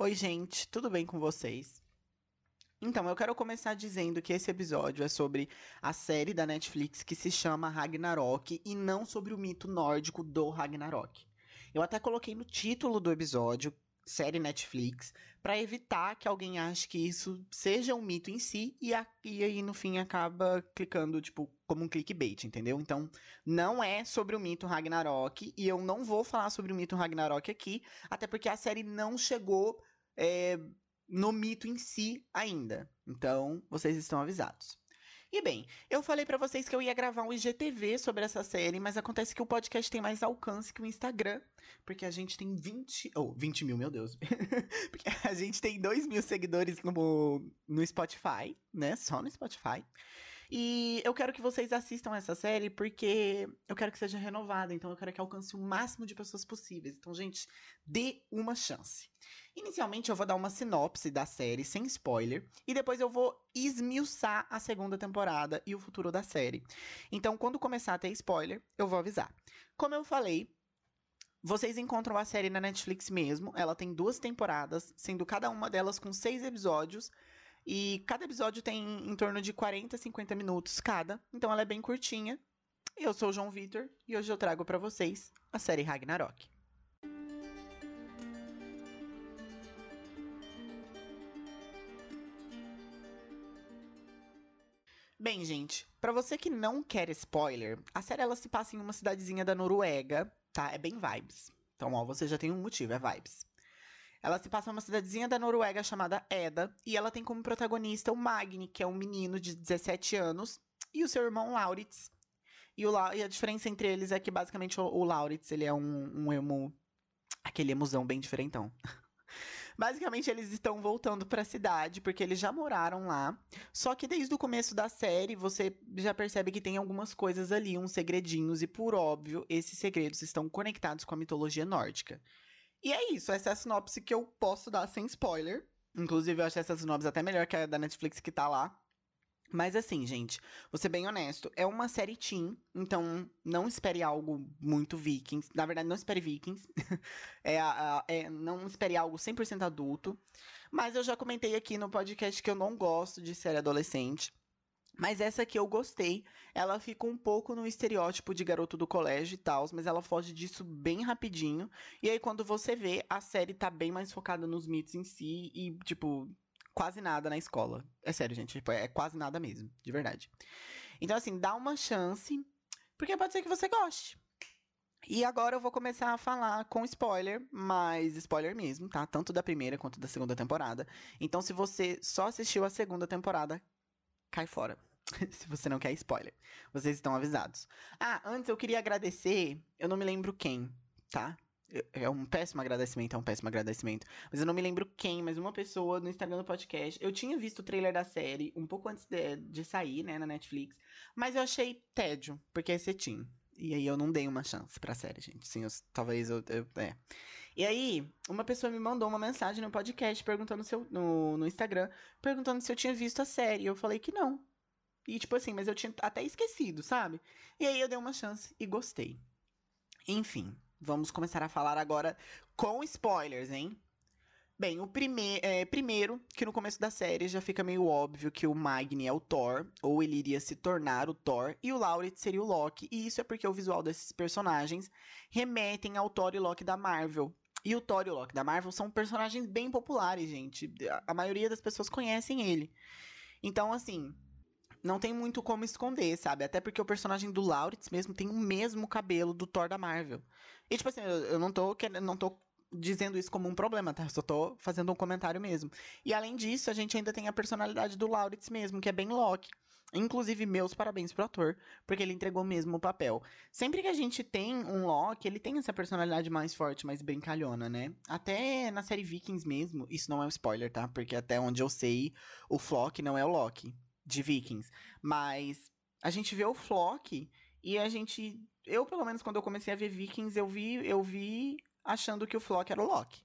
Oi, gente, tudo bem com vocês? Então, eu quero começar dizendo que esse episódio é sobre a série da Netflix que se chama Ragnarok e não sobre o mito nórdico do Ragnarok. Eu até coloquei no título do episódio série Netflix para evitar que alguém ache que isso seja um mito em si e, a, e aí no fim acaba clicando tipo como um clickbait, entendeu? Então não é sobre o mito Ragnarok e eu não vou falar sobre o mito Ragnarok aqui, até porque a série não chegou é, no mito em si ainda. Então vocês estão avisados. E bem, eu falei para vocês que eu ia gravar um IGTV sobre essa série, mas acontece que o podcast tem mais alcance que o Instagram, porque a gente tem 20. Ou, oh, 20 mil, meu Deus. porque a gente tem 2 mil seguidores no, no Spotify, né? Só no Spotify. E eu quero que vocês assistam essa série porque eu quero que seja renovada, então eu quero que alcance o máximo de pessoas possíveis. Então, gente, dê uma chance. Inicialmente eu vou dar uma sinopse da série sem spoiler e depois eu vou esmiuçar a segunda temporada e o futuro da série. Então, quando começar a ter spoiler, eu vou avisar. Como eu falei, vocês encontram a série na Netflix mesmo. Ela tem duas temporadas, sendo cada uma delas com seis episódios. E cada episódio tem em torno de 40, 50 minutos cada. Então ela é bem curtinha. Eu sou o João Vitor e hoje eu trago para vocês a série Ragnarok. Bem, gente, para você que não quer spoiler, a série ela se passa em uma cidadezinha da Noruega, tá? É bem vibes. Então, ó, você já tem um motivo, é vibes. Ela se passa numa cidadezinha da Noruega chamada Eda, e ela tem como protagonista o Magni, que é um menino de 17 anos, e o seu irmão Lauritz. E, o La e a diferença entre eles é que basicamente o, o Lauritz, ele é um, um emo. aquele emozão bem diferentão. Basicamente, eles estão voltando para a cidade porque eles já moraram lá. Só que desde o começo da série, você já percebe que tem algumas coisas ali, uns segredinhos, e por óbvio, esses segredos estão conectados com a mitologia nórdica. E é isso, essa é a sinopse que eu posso dar sem spoiler. Inclusive, eu acho essa sinopse até melhor que a da Netflix que tá lá. Mas assim, gente, vou ser bem honesto, é uma série teen, então não espere algo muito vikings. Na verdade, não espere vikings. é, é, não espere algo 100% adulto. Mas eu já comentei aqui no podcast que eu não gosto de série adolescente. Mas essa aqui eu gostei. Ela fica um pouco no estereótipo de garoto do colégio e tal, mas ela foge disso bem rapidinho. E aí, quando você vê, a série tá bem mais focada nos mitos em si e, tipo, quase nada na escola. É sério, gente. Tipo, é quase nada mesmo, de verdade. Então, assim, dá uma chance, porque pode ser que você goste. E agora eu vou começar a falar com spoiler, mas spoiler mesmo, tá? Tanto da primeira quanto da segunda temporada. Então, se você só assistiu a segunda temporada, cai fora. se você não quer spoiler. Vocês estão avisados. Ah, antes eu queria agradecer, eu não me lembro quem, tá? É um péssimo agradecimento, é um péssimo agradecimento. Mas eu não me lembro quem, mas uma pessoa no Instagram do podcast. Eu tinha visto o trailer da série um pouco antes de, de sair, né, na Netflix. Mas eu achei tédio, porque é cetim. E aí eu não dei uma chance pra série, gente. Sim, eu, talvez eu, eu, É. E aí, uma pessoa me mandou uma mensagem no podcast perguntando se eu, no, no Instagram, perguntando se eu tinha visto a série. E eu falei que não. E tipo assim, mas eu tinha até esquecido, sabe? E aí eu dei uma chance e gostei. Enfim. Vamos começar a falar agora com spoilers, hein? Bem, o prime é, primeiro, que no começo da série já fica meio óbvio que o Magni é o Thor, ou ele iria se tornar o Thor, e o Laurit seria o Loki, e isso é porque o visual desses personagens remetem ao Thor e Loki da Marvel. E o Thor e o Loki da Marvel são personagens bem populares, gente. A maioria das pessoas conhecem ele. Então, assim, não tem muito como esconder, sabe? Até porque o personagem do Lauritz mesmo tem o mesmo cabelo do Thor da Marvel. E, tipo assim, eu, eu não tô querendo, não tô dizendo isso como um problema, tá? Só tô fazendo um comentário mesmo. E além disso, a gente ainda tem a personalidade do Lauritz mesmo, que é bem Loki. Inclusive, meus parabéns pro ator, porque ele entregou mesmo o papel. Sempre que a gente tem um Loki, ele tem essa personalidade mais forte, mais brincalhona, né? Até na série Vikings mesmo, isso não é um spoiler, tá? Porque até onde eu sei, o Flock não é o Loki de Vikings. Mas a gente vê o Flock e a gente. Eu, pelo menos, quando eu comecei a ver Vikings, eu vi, eu vi achando que o Flock era o Loki.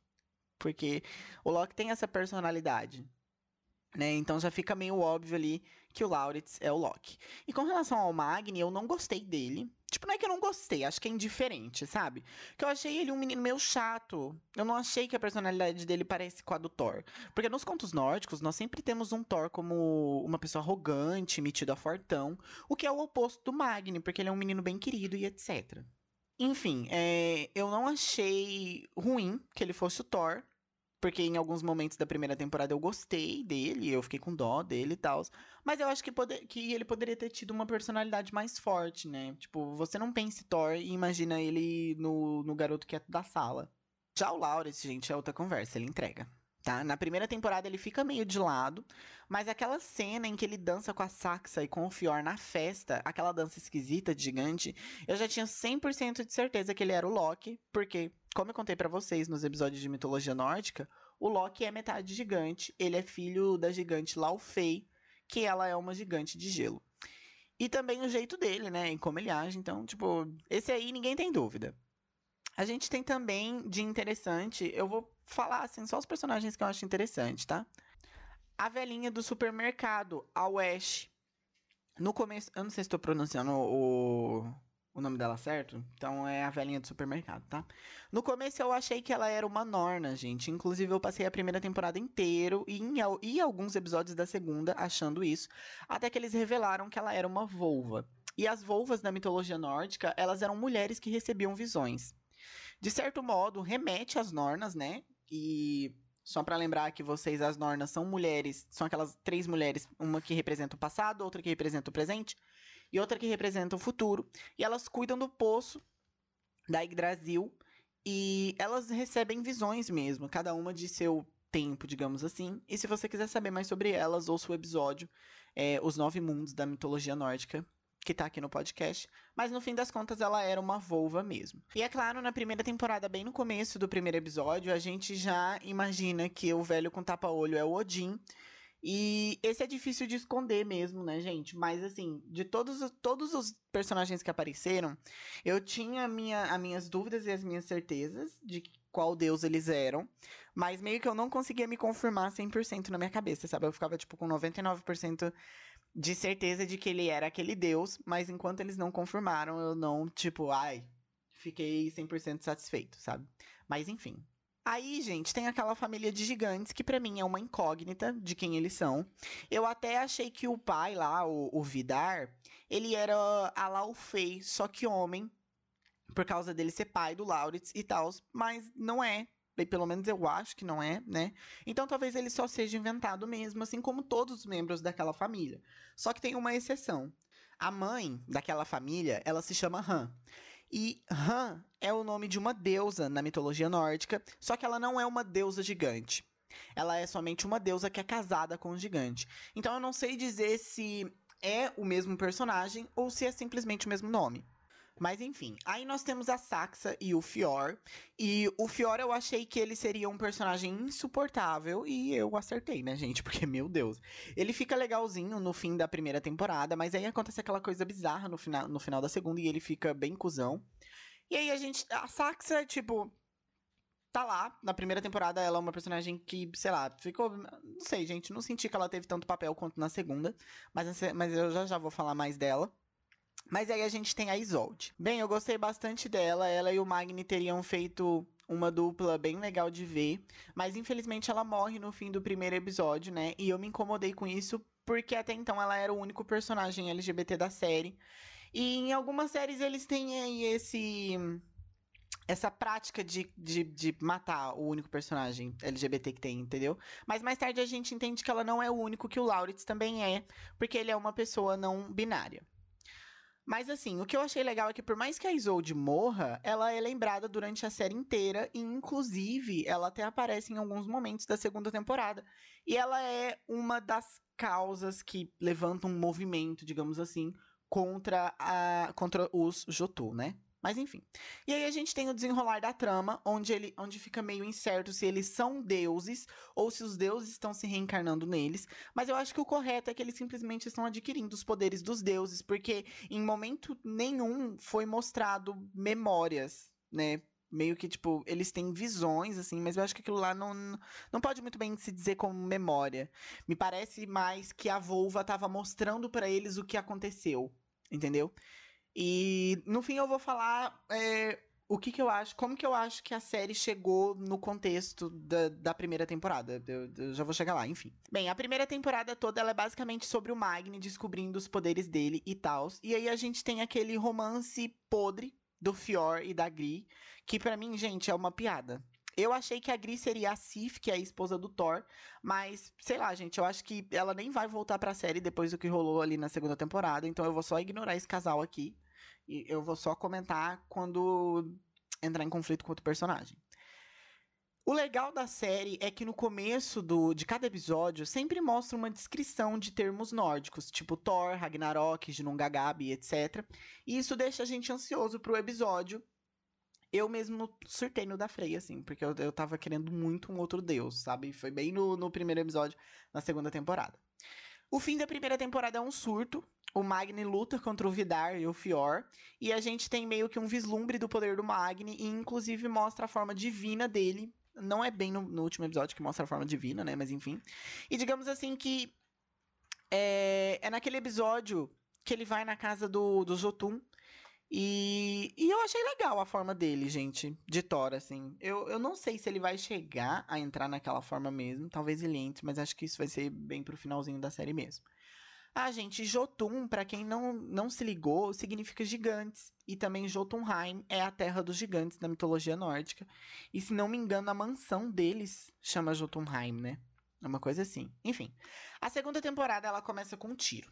Porque o Loki tem essa personalidade. né? Então já fica meio óbvio ali que o Lauritz é o Loki. E com relação ao Magni, eu não gostei dele. Tipo, não é que eu não gostei, acho que é indiferente, sabe? Que eu achei ele um menino meio chato. Eu não achei que a personalidade dele parece com a do Thor. Porque nos contos nórdicos, nós sempre temos um Thor como uma pessoa arrogante, metido a fortão. O que é o oposto do Magni, porque ele é um menino bem querido e etc. Enfim, é, eu não achei ruim que ele fosse o Thor. Porque em alguns momentos da primeira temporada eu gostei dele, eu fiquei com dó dele e tal. Mas eu acho que, poder, que ele poderia ter tido uma personalidade mais forte, né? Tipo, você não pense Thor e imagina ele no, no garoto quieto da sala. Já o Lawrence, gente, é outra conversa, ele entrega. Tá? Na primeira temporada ele fica meio de lado, mas aquela cena em que ele dança com a Saxa e com o Fior na festa, aquela dança esquisita, gigante, eu já tinha 100% de certeza que ele era o Loki, porque como eu contei para vocês nos episódios de mitologia nórdica, o Loki é metade gigante, ele é filho da gigante Laufey, que ela é uma gigante de gelo. E também o jeito dele, né, em como ele age, então, tipo, esse aí ninguém tem dúvida. A gente tem também de interessante, eu vou falar assim, só os personagens que eu acho interessante, tá? A velhinha do supermercado, a Wash. No começo, eu não sei se estou pronunciando o, o nome dela certo? Então é a velhinha do supermercado, tá? No começo eu achei que ela era uma Norna, gente. Inclusive eu passei a primeira temporada inteiro e, em, e alguns episódios da segunda achando isso, até que eles revelaram que ela era uma volva. E as volvas da mitologia nórdica, elas eram mulheres que recebiam visões. De certo modo, remete às Nornas, né? E só para lembrar que vocês, as Nornas, são mulheres, são aquelas três mulheres, uma que representa o passado, outra que representa o presente e outra que representa o futuro. E elas cuidam do poço da Yggdrasil e elas recebem visões mesmo, cada uma de seu tempo, digamos assim. E se você quiser saber mais sobre elas, ouça o episódio é, Os Nove Mundos da Mitologia Nórdica, que tá aqui no podcast. Mas no fim das contas, ela era uma volva mesmo. E é claro, na primeira temporada, bem no começo do primeiro episódio, a gente já imagina que o velho com tapa-olho é o Odin. E esse é difícil de esconder mesmo, né, gente? Mas, assim, de todos, todos os personagens que apareceram, eu tinha minha, as minhas dúvidas e as minhas certezas de qual deus eles eram. Mas meio que eu não conseguia me confirmar 100% na minha cabeça, sabe? Eu ficava, tipo, com 99% de certeza de que ele era aquele deus. Mas enquanto eles não confirmaram, eu não, tipo, ai, fiquei 100% satisfeito, sabe? Mas, enfim, Aí, gente, tem aquela família de gigantes que para mim é uma incógnita de quem eles são. Eu até achei que o pai lá, o, o Vidar, ele era a Laufey, só que homem, por causa dele ser pai do Lauritz e tal, mas não é. Pelo menos eu acho que não é, né? Então talvez ele só seja inventado mesmo, assim como todos os membros daquela família. Só que tem uma exceção. A mãe daquela família, ela se chama Han. E Han é o nome de uma deusa na mitologia nórdica, só que ela não é uma deusa gigante. Ela é somente uma deusa que é casada com um gigante. Então eu não sei dizer se é o mesmo personagem ou se é simplesmente o mesmo nome. Mas enfim, aí nós temos a Saxa e o Fior. E o Fior eu achei que ele seria um personagem insuportável e eu acertei, né, gente? Porque, meu Deus. Ele fica legalzinho no fim da primeira temporada, mas aí acontece aquela coisa bizarra no final, no final da segunda e ele fica bem cuzão. E aí a gente. A Saxa, tipo. Tá lá. Na primeira temporada ela é uma personagem que, sei lá, ficou. Não sei, gente. Não senti que ela teve tanto papel quanto na segunda. Mas, mas eu já já vou falar mais dela. Mas aí a gente tem a Isolde. Bem, eu gostei bastante dela. Ela e o Magni teriam feito uma dupla bem legal de ver. Mas infelizmente ela morre no fim do primeiro episódio, né? E eu me incomodei com isso porque até então ela era o único personagem LGBT da série. E em algumas séries eles têm aí esse. Essa prática de, de, de matar o único personagem LGBT que tem, entendeu? Mas mais tarde a gente entende que ela não é o único, que o Lauritz também é, porque ele é uma pessoa não binária. Mas assim, o que eu achei legal é que por mais que a Isolde morra, ela é lembrada durante a série inteira e inclusive ela até aparece em alguns momentos da segunda temporada. E ela é uma das causas que levantam um movimento, digamos assim, contra a contra os Jotô, né? Mas enfim. E aí a gente tem o desenrolar da trama, onde ele onde fica meio incerto se eles são deuses ou se os deuses estão se reencarnando neles. Mas eu acho que o correto é que eles simplesmente estão adquirindo os poderes dos deuses, porque em momento nenhum foi mostrado memórias, né? meio que, tipo, eles têm visões, assim, mas eu acho que aquilo lá não, não pode muito bem se dizer como memória. Me parece mais que a Volva tava mostrando para eles o que aconteceu, entendeu? E no fim eu vou falar é, o que, que eu acho, como que eu acho que a série chegou no contexto da, da primeira temporada. Eu, eu, já vou chegar lá, enfim. Bem, a primeira temporada toda ela é basicamente sobre o Magni descobrindo os poderes dele e tal. E aí a gente tem aquele romance podre do Fior e da Gri, que para mim, gente, é uma piada. Eu achei que a Gri seria a Sif, que é a esposa do Thor, mas sei lá, gente, eu acho que ela nem vai voltar pra série depois do que rolou ali na segunda temporada, então eu vou só ignorar esse casal aqui. E eu vou só comentar quando entrar em conflito com outro personagem. O legal da série é que no começo do, de cada episódio sempre mostra uma descrição de termos nórdicos, tipo Thor, Ragnarok, Ginnungagap, etc. E isso deixa a gente ansioso pro episódio. Eu mesmo surtei no da Freya, assim, porque eu, eu tava querendo muito um outro deus, sabe? Foi bem no, no primeiro episódio, na segunda temporada. O fim da primeira temporada é um surto, o Magni luta contra o Vidar e o Fior, e a gente tem meio que um vislumbre do poder do Magni, e inclusive mostra a forma divina dele. Não é bem no, no último episódio que mostra a forma divina, né? Mas enfim. E digamos assim que é, é naquele episódio que ele vai na casa do, do Jotun. E, e eu achei legal a forma dele, gente, de Thor, assim. Eu, eu não sei se ele vai chegar a entrar naquela forma mesmo. Talvez ele entre, mas acho que isso vai ser bem pro finalzinho da série mesmo. Ah, gente, Jotun, para quem não, não se ligou, significa gigantes. E também Jotunheim é a terra dos gigantes da mitologia nórdica. E se não me engano, a mansão deles chama Jotunheim, né? É uma coisa assim. Enfim, a segunda temporada ela começa com um tiro.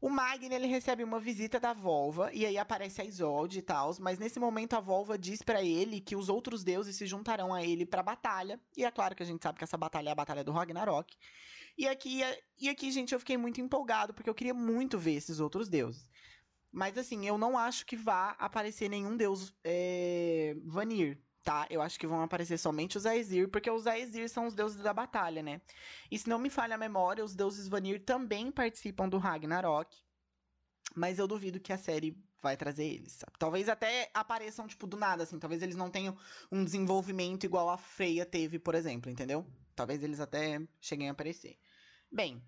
O Magni ele recebe uma visita da Volva e aí aparece a Isolde e tal, mas nesse momento a Volva diz para ele que os outros deuses se juntarão a ele para batalha. E é claro que a gente sabe que essa batalha é a batalha do Ragnarok. E aqui, e aqui, gente, eu fiquei muito empolgado, porque eu queria muito ver esses outros deuses. Mas assim, eu não acho que vá aparecer nenhum deus é, Vanir, tá? Eu acho que vão aparecer somente os Aesir, porque os Aesir são os deuses da batalha, né? E se não me falha a memória, os deuses Vanir também participam do Ragnarok. Mas eu duvido que a série vai trazer eles. Sabe? Talvez até apareçam, tipo, do nada, assim. Talvez eles não tenham um desenvolvimento igual a Freya teve, por exemplo, entendeu? Talvez eles até cheguem a aparecer. Bem,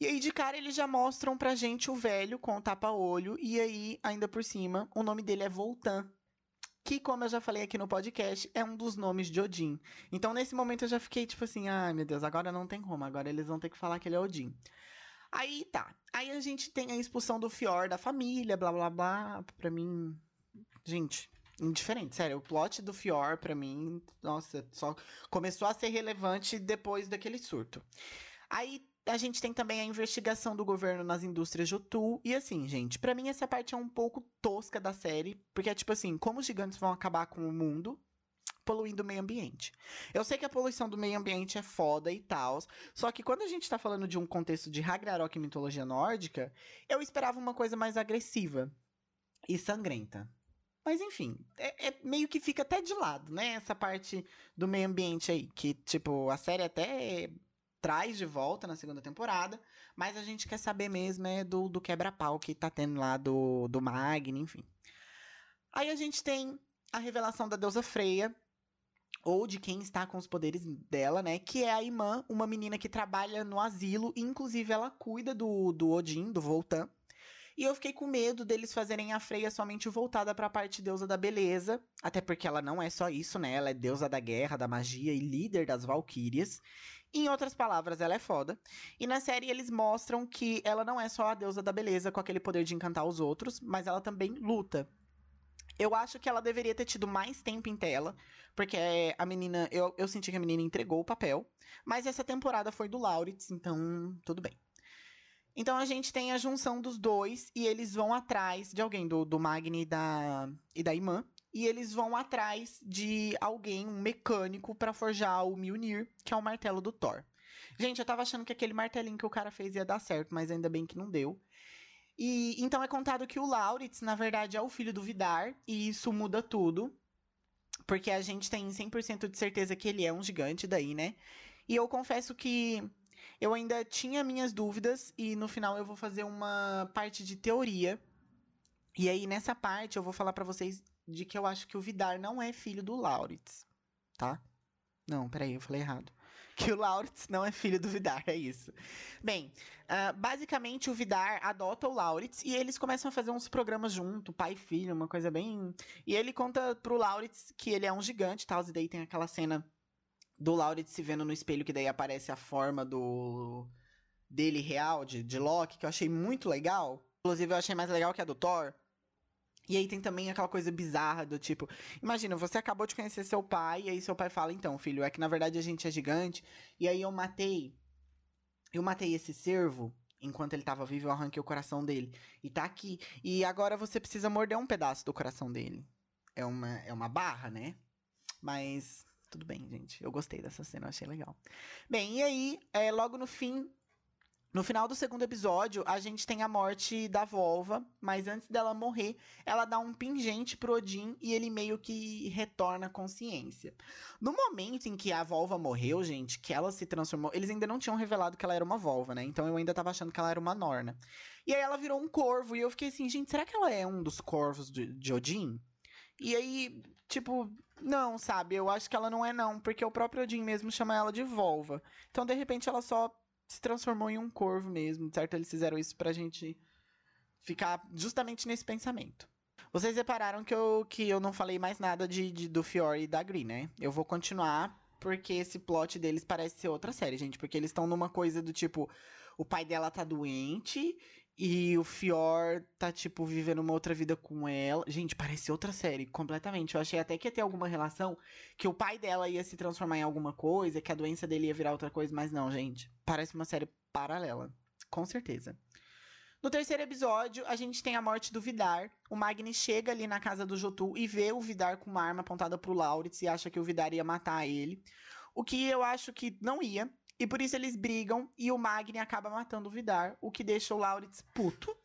e aí de cara eles já mostram pra gente o velho com o tapa-olho e aí, ainda por cima, o nome dele é Voltan. Que, como eu já falei aqui no podcast, é um dos nomes de Odin. Então, nesse momento, eu já fiquei tipo assim: ai meu Deus, agora não tem como, agora eles vão ter que falar que ele é Odin. Aí tá. Aí a gente tem a expulsão do Fior da família, blá blá blá. Pra mim. Gente, indiferente, sério. O plot do Fior, pra mim, nossa, só começou a ser relevante depois daquele surto. Aí a gente tem também a investigação do governo nas indústrias de Otu. E assim, gente, para mim essa parte é um pouco tosca da série, porque é tipo assim, como os gigantes vão acabar com o mundo, poluindo o meio ambiente. Eu sei que a poluição do meio ambiente é foda e tal, só que quando a gente tá falando de um contexto de Ragnarok e mitologia nórdica, eu esperava uma coisa mais agressiva e sangrenta. Mas enfim, é, é, meio que fica até de lado, né? Essa parte do meio ambiente aí, que, tipo, a série até traz de volta na segunda temporada, mas a gente quer saber mesmo é do, do quebra-pau que tá tendo lá do, do Magni, enfim. Aí a gente tem a revelação da deusa Freya, ou de quem está com os poderes dela, né? Que é a Imã, uma menina que trabalha no asilo, inclusive ela cuida do, do Odin, do Voltan. E eu fiquei com medo deles fazerem a Freya somente voltada para a parte deusa da beleza, até porque ela não é só isso, né? Ela é deusa da guerra, da magia e líder das valquírias. Em outras palavras, ela é foda. E na série eles mostram que ela não é só a deusa da beleza com aquele poder de encantar os outros, mas ela também luta. Eu acho que ela deveria ter tido mais tempo em tela, porque a menina. Eu, eu senti que a menina entregou o papel. Mas essa temporada foi do Lauritz, então tudo bem. Então a gente tem a junção dos dois e eles vão atrás de alguém, do, do Magni e da, e da Imã e eles vão atrás de alguém, um mecânico, para forjar o Mjolnir, que é o martelo do Thor. Gente, eu tava achando que aquele martelinho que o cara fez ia dar certo, mas ainda bem que não deu. E então é contado que o Lauritz, na verdade, é o filho do Vidar, e isso muda tudo. Porque a gente tem 100% de certeza que ele é um gigante daí, né? E eu confesso que eu ainda tinha minhas dúvidas e no final eu vou fazer uma parte de teoria. E aí nessa parte eu vou falar para vocês de que eu acho que o Vidar não é filho do Lauritz, tá? Não, peraí, eu falei errado. Que o Lauritz não é filho do Vidar, é isso. Bem, uh, basicamente o Vidar adota o Lauritz e eles começam a fazer uns programas junto, pai e filho, uma coisa bem. E ele conta pro Lauritz que ele é um gigante, tal, e daí tem aquela cena do Lauritz se vendo no espelho, que daí aparece a forma do dele real, de, de Loki, que eu achei muito legal. Inclusive, eu achei mais legal que a do Thor. E aí tem também aquela coisa bizarra do tipo, imagina, você acabou de conhecer seu pai, e aí seu pai fala, então, filho, é que na verdade a gente é gigante, e aí eu matei. Eu matei esse cervo, enquanto ele tava vivo, eu arranquei o coração dele. E tá aqui. E agora você precisa morder um pedaço do coração dele. É uma, é uma barra, né? Mas tudo bem, gente. Eu gostei dessa cena, eu achei legal. Bem, e aí, é, logo no fim no final do segundo episódio, a gente tem a morte da Volva, mas antes dela morrer, ela dá um pingente pro Odin e ele meio que retorna à consciência. No momento em que a Volva morreu, gente, que ela se transformou, eles ainda não tinham revelado que ela era uma Volva, né? Então eu ainda tava achando que ela era uma Norna. E aí ela virou um corvo e eu fiquei assim, gente, será que ela é um dos corvos de, de Odin? E aí, tipo, não, sabe? Eu acho que ela não é não, porque o próprio Odin mesmo chama ela de Volva. Então, de repente, ela só se transformou em um corvo mesmo, certo? Eles fizeram isso pra gente ficar justamente nesse pensamento. Vocês repararam que eu, que eu não falei mais nada de, de do Fiore e da Green, né? Eu vou continuar porque esse plot deles parece ser outra série, gente. Porque eles estão numa coisa do tipo: o pai dela tá doente e o Fior tá, tipo, vivendo uma outra vida com ela. Gente, parece outra série, completamente. Eu achei até que ia ter alguma relação, que o pai dela ia se transformar em alguma coisa, que a doença dele ia virar outra coisa, mas não, gente. Parece uma série paralela. Com certeza. No terceiro episódio, a gente tem a morte do Vidar. O Magni chega ali na casa do Jotu e vê o Vidar com uma arma apontada pro Lauritz e acha que o Vidar ia matar ele. O que eu acho que não ia, e por isso eles brigam e o Magni acaba matando o Vidar, o que deixa o Lauritz puto.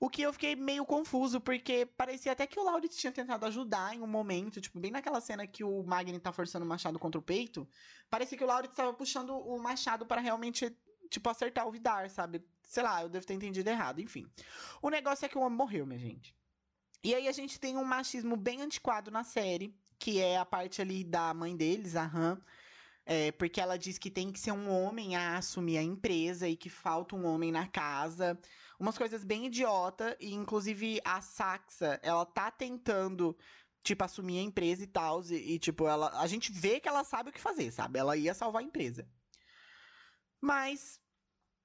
O que eu fiquei meio confuso, porque parecia até que o Lauritz tinha tentado ajudar em um momento, tipo, bem naquela cena que o Magni tá forçando o machado contra o peito. Parecia que o Lauritz tava puxando o machado para realmente, tipo, acertar o Vidar, sabe? Sei lá, eu devo ter entendido errado, enfim. O negócio é que o homem morreu, minha gente. E aí a gente tem um machismo bem antiquado na série, que é a parte ali da mãe deles, a Han, é, porque ela diz que tem que ser um homem a assumir a empresa e que falta um homem na casa. Umas coisas bem idiota. E, inclusive, a Saxa, ela tá tentando, tipo, assumir a empresa e tal. E, e, tipo, ela, a gente vê que ela sabe o que fazer, sabe? Ela ia salvar a empresa. Mas.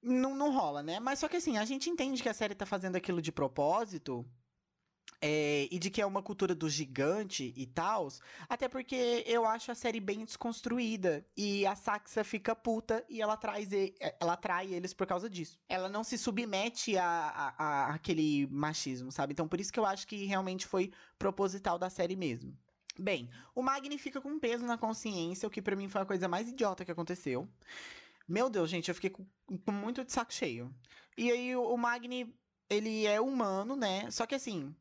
Não, não rola, né? Mas só que assim, a gente entende que a série tá fazendo aquilo de propósito é, e de que é uma cultura do gigante e tal. Até porque eu acho a série bem desconstruída. E a Saxa fica puta e ela traz é, ela atrai eles por causa disso. Ela não se submete a, a, a aquele machismo, sabe? Então por isso que eu acho que realmente foi proposital da série mesmo. Bem, o Magni fica com peso na consciência, o que para mim foi a coisa mais idiota que aconteceu. Meu Deus, gente, eu fiquei com, com muito de saco cheio. E aí o Magni, ele é humano, né? Só que assim,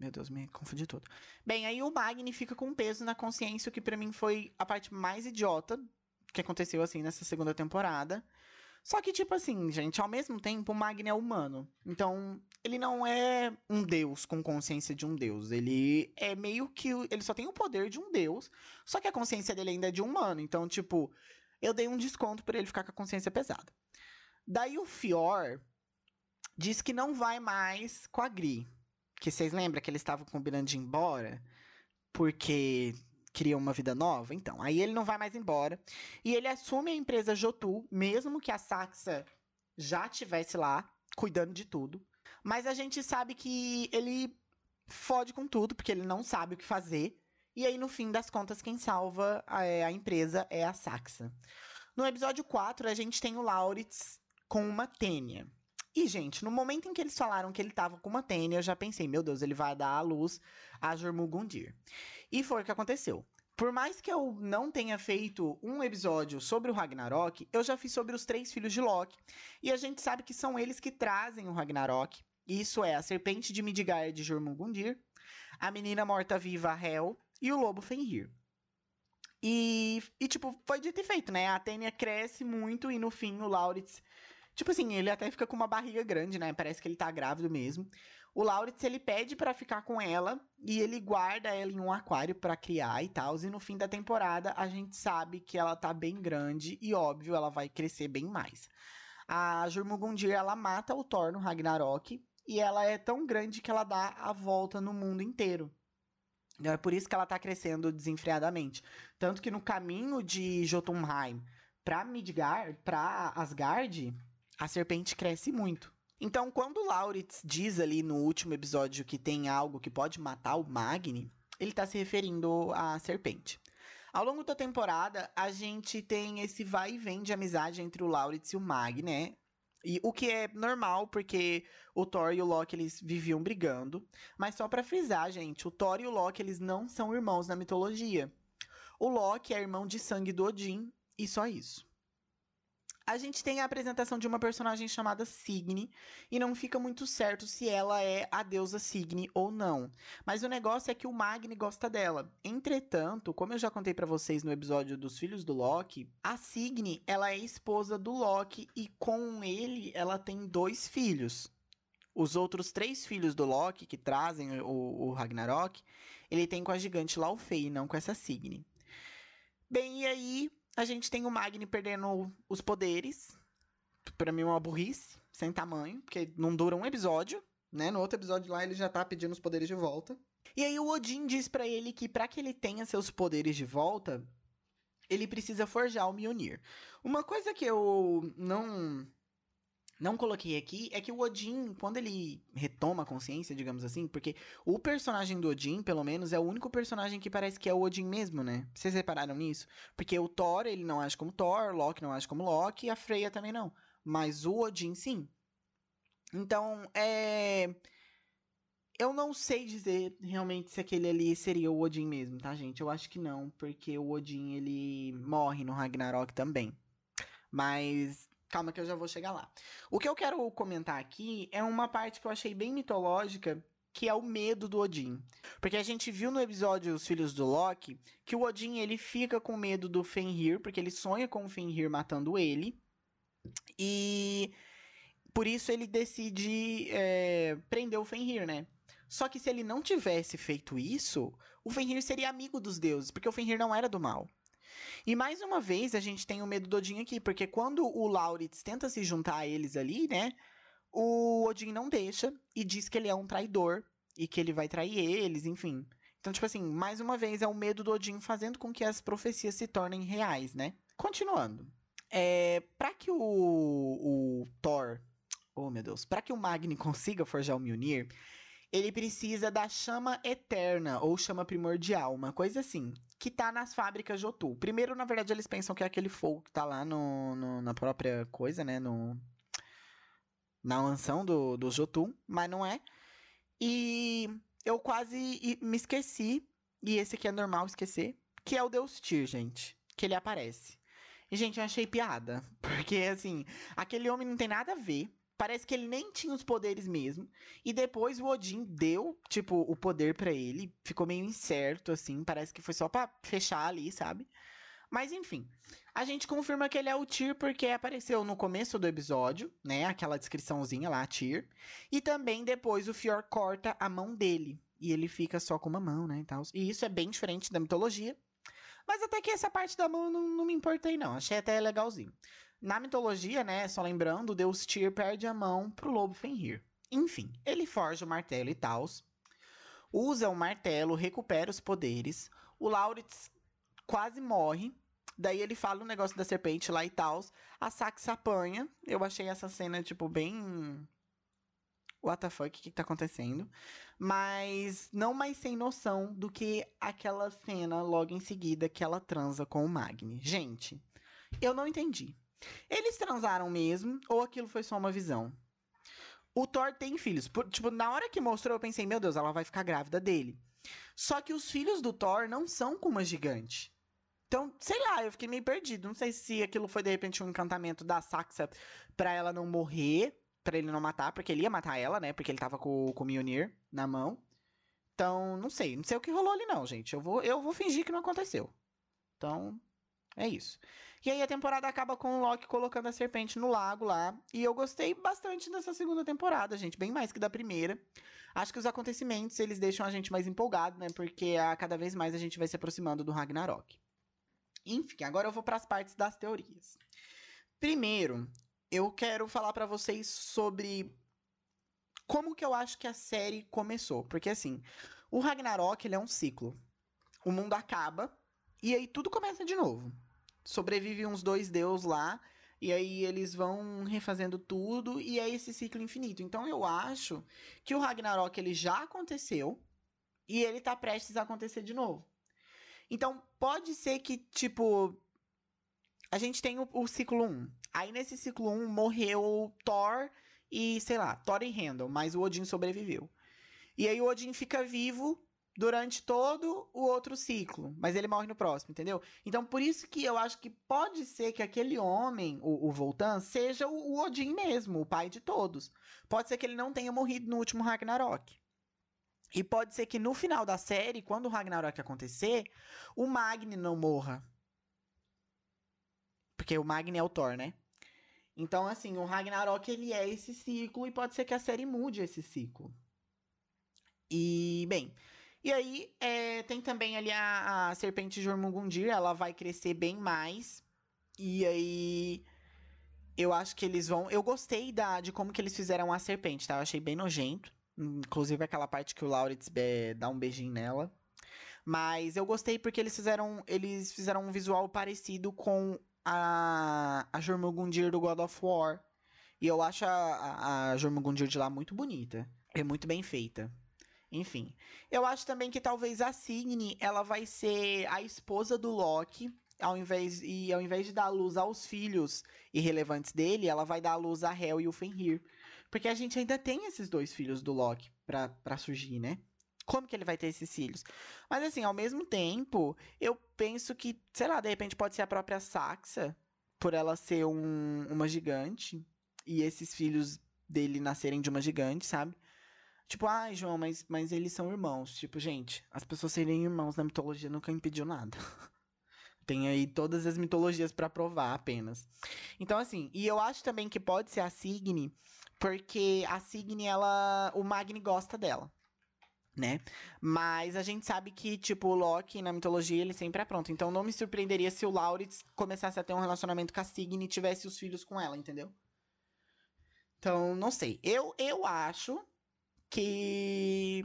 meu Deus, me confundi tudo. Bem, aí o Magni fica com um peso na consciência, o que para mim foi a parte mais idiota que aconteceu assim nessa segunda temporada. Só que, tipo assim, gente, ao mesmo tempo, o Magni é humano. Então, ele não é um deus com consciência de um deus. Ele é meio que. Ele só tem o poder de um deus. Só que a consciência dele ainda é de um humano. Então, tipo, eu dei um desconto para ele ficar com a consciência pesada. Daí o Fior diz que não vai mais com a Gri. Que vocês lembram que eles estavam combinando de ir embora? Porque queriam uma vida nova? Então, aí ele não vai mais embora. E ele assume a empresa Jotu, mesmo que a Saxa já estivesse lá, cuidando de tudo. Mas a gente sabe que ele fode com tudo, porque ele não sabe o que fazer. E aí, no fim das contas, quem salva a, é, a empresa é a Saxa. No episódio 4, a gente tem o Lauritz com uma Tênia. E, gente, no momento em que eles falaram que ele tava com uma tênia, eu já pensei, meu Deus, ele vai dar à luz a Jormungandr. E foi o que aconteceu. Por mais que eu não tenha feito um episódio sobre o Ragnarok, eu já fiz sobre os três filhos de Loki. E a gente sabe que são eles que trazem o Ragnarok. Isso é a serpente de Midgard de Jormungandr, a menina morta-viva Hel e o lobo Fenrir. E, e, tipo, foi dito e feito, né? A Tênia cresce muito e no fim o Lauritz Tipo assim, ele até fica com uma barriga grande, né? Parece que ele tá grávido mesmo. o Lauritz ele pede para ficar com ela e ele guarda ela em um aquário para criar e tal. E no fim da temporada a gente sabe que ela tá bem grande e óbvio ela vai crescer bem mais. A Jormungandr ela mata o Thor no Ragnarok e ela é tão grande que ela dá a volta no mundo inteiro. Então, é por isso que ela tá crescendo desenfreadamente. Tanto que no caminho de Jotunheim para Midgard, para Asgard, a serpente cresce muito. Então, quando Lauritz diz ali no último episódio que tem algo que pode matar o Magni, ele está se referindo à serpente. Ao longo da temporada, a gente tem esse vai e vem de amizade entre o Lauritz e o Mag, né? E o que é normal, porque o Thor e o Loki eles viviam brigando. Mas só para frisar, gente, o Thor e o Loki eles não são irmãos na mitologia. O Loki é irmão de sangue do Odin e só isso a gente tem a apresentação de uma personagem chamada Signy, e não fica muito certo se ela é a deusa Signy ou não. Mas o negócio é que o Magni gosta dela. Entretanto, como eu já contei para vocês no episódio dos Filhos do Loki, a Signy, ela é esposa do Loki e com ele ela tem dois filhos. Os outros três filhos do Loki, que trazem o, o Ragnarok, ele tem com a gigante Laufey, não com essa Signy. Bem, e aí a gente tem o Magni perdendo os poderes. Pra mim, uma burrice, sem tamanho, porque não dura um episódio, né? No outro episódio lá, ele já tá pedindo os poderes de volta. E aí o Odin diz para ele que para que ele tenha seus poderes de volta, ele precisa forjar o Mjolnir. Uma coisa que eu não não coloquei aqui é que o Odin, quando ele retoma a consciência, digamos assim, porque o personagem do Odin, pelo menos, é o único personagem que parece que é o Odin mesmo, né? Vocês repararam nisso? Porque o Thor, ele não age como Thor, Loki não age como Loki, e a Freya também não. Mas o Odin, sim. Então, é. Eu não sei dizer realmente se aquele ali seria o Odin mesmo, tá, gente? Eu acho que não, porque o Odin, ele morre no Ragnarok também. Mas Calma que eu já vou chegar lá. O que eu quero comentar aqui é uma parte que eu achei bem mitológica, que é o medo do Odin. Porque a gente viu no episódio Os Filhos do Loki que o Odin ele fica com medo do Fenrir, porque ele sonha com o Fenrir matando ele. E por isso ele decide é, prender o Fenrir, né? Só que se ele não tivesse feito isso, o Fenrir seria amigo dos deuses, porque o Fenrir não era do mal. E mais uma vez a gente tem o medo do Odin aqui, porque quando o Lauritz tenta se juntar a eles ali, né? O Odin não deixa e diz que ele é um traidor e que ele vai trair eles, enfim. Então, tipo assim, mais uma vez é o medo do Odin fazendo com que as profecias se tornem reais, né? Continuando. É, para que o, o Thor, oh meu Deus, para que o Magni consiga forjar o Mjolnir, ele precisa da chama eterna ou chama primordial, uma coisa assim, que tá nas fábricas Jotu. Primeiro, na verdade, eles pensam que é aquele fogo que tá lá no, no na própria coisa, né, no na mansão do, do Jotun, mas não é. E eu quase me esqueci, e esse aqui é normal esquecer, que é o Deus Tyr, gente, que ele aparece. E, gente, eu achei piada, porque, assim, aquele homem não tem nada a ver Parece que ele nem tinha os poderes mesmo. E depois o Odin deu, tipo, o poder para ele. Ficou meio incerto, assim. Parece que foi só pra fechar ali, sabe? Mas enfim. A gente confirma que ele é o Tyr porque apareceu no começo do episódio, né? Aquela descriçãozinha lá, Tyr. E também depois o Fior corta a mão dele. E ele fica só com uma mão, né? E, tal. e isso é bem diferente da mitologia. Mas até que essa parte da mão não, não me importei, não. Achei até legalzinho. Na mitologia, né, só lembrando, deus Tyr perde a mão pro lobo Fenrir. Enfim, ele forja o martelo e tal. Usa o martelo, recupera os poderes. O Lauritz quase morre. Daí ele fala o um negócio da serpente lá e tal. A Sax apanha. Eu achei essa cena, tipo, bem. What the fuck, o que tá acontecendo? Mas não mais sem noção do que aquela cena logo em seguida que ela transa com o Magni. Gente, eu não entendi. Eles transaram mesmo ou aquilo foi só uma visão? O Thor tem filhos. Por, tipo, na hora que mostrou, eu pensei, meu Deus, ela vai ficar grávida dele. Só que os filhos do Thor não são com uma gigante. Então, sei lá, eu fiquei meio perdido. Não sei se aquilo foi de repente um encantamento da Saxa pra ela não morrer, para ele não matar, porque ele ia matar ela, né? Porque ele tava com, com o Mjolnir na mão. Então, não sei. Não sei o que rolou ali, não, gente. Eu vou, eu vou fingir que não aconteceu. Então, é isso. E aí a temporada acaba com o Loki colocando a serpente no lago lá. E eu gostei bastante dessa segunda temporada, gente. Bem mais que da primeira. Acho que os acontecimentos, eles deixam a gente mais empolgado, né? Porque a cada vez mais a gente vai se aproximando do Ragnarok. Enfim, agora eu vou para as partes das teorias. Primeiro, eu quero falar para vocês sobre como que eu acho que a série começou. Porque assim, o Ragnarok, ele é um ciclo. O mundo acaba e aí tudo começa de novo. Sobrevive uns dois deuses lá e aí eles vão refazendo tudo e é esse ciclo infinito. Então eu acho que o Ragnarok ele já aconteceu e ele tá prestes a acontecer de novo. Então pode ser que, tipo, a gente tem o, o ciclo 1. Aí nesse ciclo 1 morreu Thor e, sei lá, Thor e Randall, mas o Odin sobreviveu. E aí o Odin fica vivo durante todo o outro ciclo, mas ele morre no próximo, entendeu? Então, por isso que eu acho que pode ser que aquele homem, o, o Voltan, seja o, o, Odin mesmo, o pai de todos. Pode ser que ele não tenha morrido no último Ragnarok. E pode ser que no final da série, quando o Ragnarok acontecer, o Magni não morra. Porque o Magni é o Thor, né? Então, assim, o Ragnarok ele é esse ciclo e pode ser que a série mude esse ciclo. E, bem, e aí, é, tem também ali a, a serpente Jormungundir, ela vai crescer bem mais. E aí, eu acho que eles vão... Eu gostei da, de como que eles fizeram a serpente, tá? Eu achei bem nojento. Inclusive aquela parte que o Lauritz é, dá um beijinho nela. Mas eu gostei porque eles fizeram, eles fizeram um visual parecido com a, a Jormungundir do God of War. E eu acho a, a Jormungundir de lá muito bonita. É muito bem feita. Enfim. Eu acho também que talvez a Signe, ela vai ser a esposa do Loki, ao invés e ao invés de dar luz aos filhos irrelevantes dele, ela vai dar luz a Hel e o Fenrir. Porque a gente ainda tem esses dois filhos do Loki para surgir, né? Como que ele vai ter esses filhos? Mas assim, ao mesmo tempo, eu penso que, sei lá, de repente pode ser a própria Saxa, por ela ser um, uma gigante, e esses filhos dele nascerem de uma gigante, sabe? Tipo, ai, ah, João, mas, mas eles são irmãos. Tipo, gente, as pessoas serem irmãos na mitologia nunca impediu nada. Tem aí todas as mitologias para provar apenas. Então, assim, e eu acho também que pode ser a Signe, porque a Signe, ela. O Magni gosta dela. Né? Mas a gente sabe que, tipo, o Loki na mitologia ele sempre é pronto. Então não me surpreenderia se o Lauritz começasse a ter um relacionamento com a Signe e tivesse os filhos com ela, entendeu? Então, não sei. Eu, eu acho que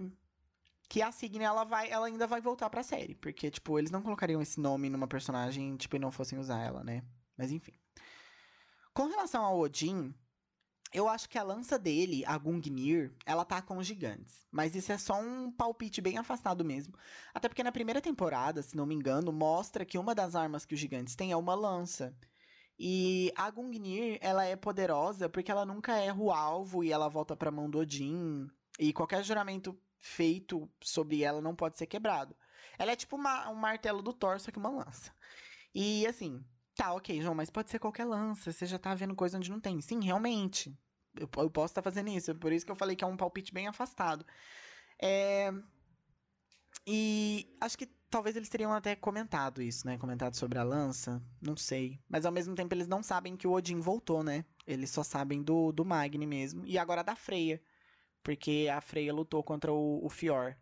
que a Signe ela vai ela ainda vai voltar para a série, porque tipo, eles não colocariam esse nome numa personagem, tipo, e não fossem usar ela, né? Mas enfim. Com relação ao Odin, eu acho que a lança dele, a Gungnir, ela tá com os gigantes. Mas isso é só um palpite bem afastado mesmo. Até porque na primeira temporada, se não me engano, mostra que uma das armas que os gigantes têm é uma lança. E a Gungnir, ela é poderosa porque ela nunca erra o alvo e ela volta pra mão do Odin. E qualquer juramento feito sobre ela não pode ser quebrado. Ela é tipo uma, um martelo do Thor, só que uma lança. E assim, tá, ok, João, mas pode ser qualquer lança. Você já tá vendo coisa onde não tem. Sim, realmente. Eu, eu posso estar tá fazendo isso. Por isso que eu falei que é um palpite bem afastado. É... E acho que talvez eles teriam até comentado isso, né? Comentado sobre a lança. Não sei. Mas ao mesmo tempo eles não sabem que o Odin voltou, né? Eles só sabem do, do Magni mesmo. E agora da Freya porque a Freya lutou contra o, o Fior.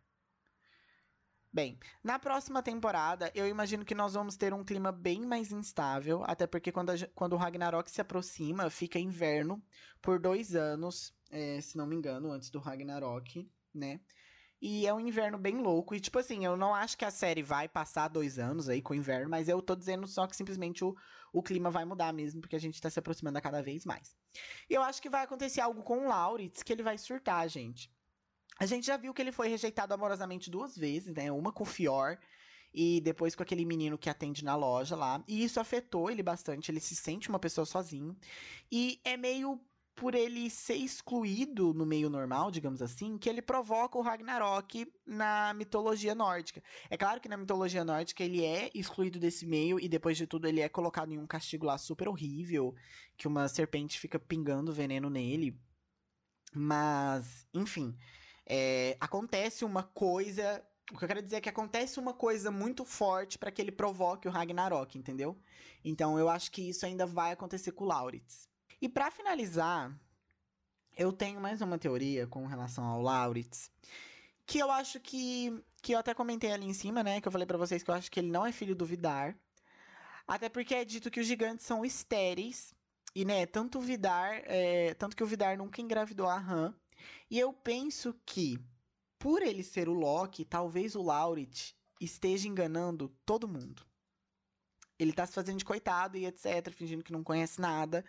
Bem, na próxima temporada, eu imagino que nós vamos ter um clima bem mais instável, até porque quando, a, quando o Ragnarok se aproxima, fica inverno por dois anos, é, se não me engano, antes do Ragnarok, né? E é um inverno bem louco. E, tipo assim, eu não acho que a série vai passar dois anos aí com o inverno, mas eu tô dizendo só que simplesmente o, o clima vai mudar mesmo, porque a gente tá se aproximando a cada vez mais. E eu acho que vai acontecer algo com o Lauritz, que ele vai surtar, gente. A gente já viu que ele foi rejeitado amorosamente duas vezes, né? Uma com o Fior e depois com aquele menino que atende na loja lá. E isso afetou ele bastante, ele se sente uma pessoa sozinho. E é meio por ele ser excluído no meio normal, digamos assim, que ele provoca o Ragnarok na mitologia nórdica. É claro que na mitologia nórdica ele é excluído desse meio e depois de tudo ele é colocado em um castigo lá super horrível, que uma serpente fica pingando veneno nele. Mas, enfim, é, acontece uma coisa O que eu quero dizer é que acontece uma coisa muito forte para que ele provoque o Ragnarok, entendeu? Então eu acho que isso ainda vai acontecer com o Lauritz. E para finalizar, eu tenho mais uma teoria com relação ao Lauritz, que eu acho que que eu até comentei ali em cima, né, que eu falei para vocês que eu acho que ele não é filho do Vidar. Até porque é dito que os gigantes são estéreis. E, né, tanto o Vidar, é, tanto que o Vidar nunca engravidou a Han. E eu penso que, por ele ser o Loki, talvez o Laurit esteja enganando todo mundo. Ele tá se fazendo de coitado e etc, fingindo que não conhece nada.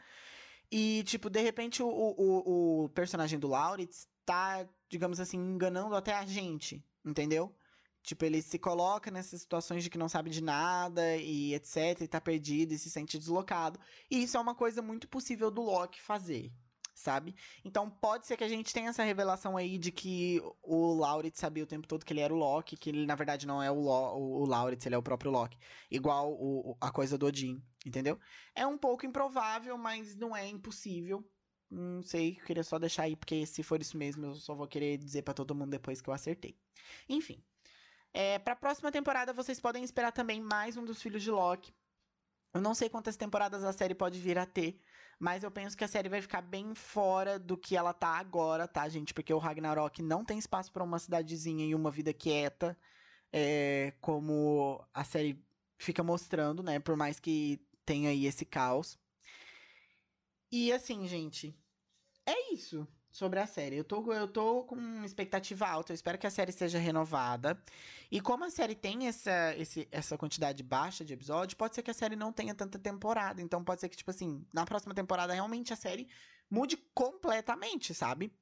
E, tipo, de repente o, o, o personagem do Lauritz tá, digamos assim, enganando até a gente, entendeu? Tipo, ele se coloca nessas situações de que não sabe de nada e etc, e tá perdido e se sente deslocado. E isso é uma coisa muito possível do Loki fazer, sabe? Então pode ser que a gente tenha essa revelação aí de que o Lauritz sabia o tempo todo que ele era o Loki, que ele na verdade não é o, Lo o Lauritz, ele é o próprio Loki. Igual o, a coisa do Odin, entendeu? É um pouco improvável, mas não é impossível. Não sei, queria só deixar aí, porque se for isso mesmo, eu só vou querer dizer para todo mundo depois que eu acertei. Enfim. É, para a próxima temporada, vocês podem esperar também mais um dos filhos de Loki. Eu não sei quantas temporadas a série pode vir a ter, mas eu penso que a série vai ficar bem fora do que ela tá agora, tá, gente? Porque o Ragnarok não tem espaço para uma cidadezinha e uma vida quieta, é, como a série fica mostrando, né? Por mais que tenha aí esse caos. E assim, gente, é isso sobre a série. Eu tô, eu tô com expectativa alta, eu espero que a série seja renovada. E como a série tem essa, esse, essa quantidade baixa de episódios, pode ser que a série não tenha tanta temporada. Então pode ser que, tipo assim, na próxima temporada realmente a série mude completamente, sabe?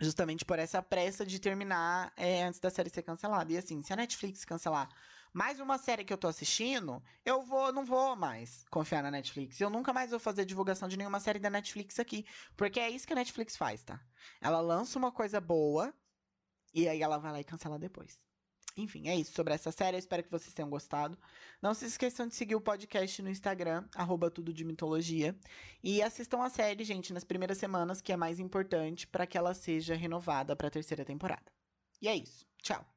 Justamente por essa pressa de terminar é, antes da série ser cancelada. E assim, se a Netflix cancelar mais uma série que eu tô assistindo, eu vou, não vou mais confiar na Netflix. Eu nunca mais vou fazer divulgação de nenhuma série da Netflix aqui, porque é isso que a Netflix faz, tá? Ela lança uma coisa boa e aí ela vai lá e cancela depois. Enfim, é isso sobre essa série. Eu espero que vocês tenham gostado. Não se esqueçam de seguir o podcast no Instagram, arroba tudo de mitologia. E assistam a série, gente, nas primeiras semanas, que é mais importante para que ela seja renovada para a terceira temporada. E é isso. Tchau.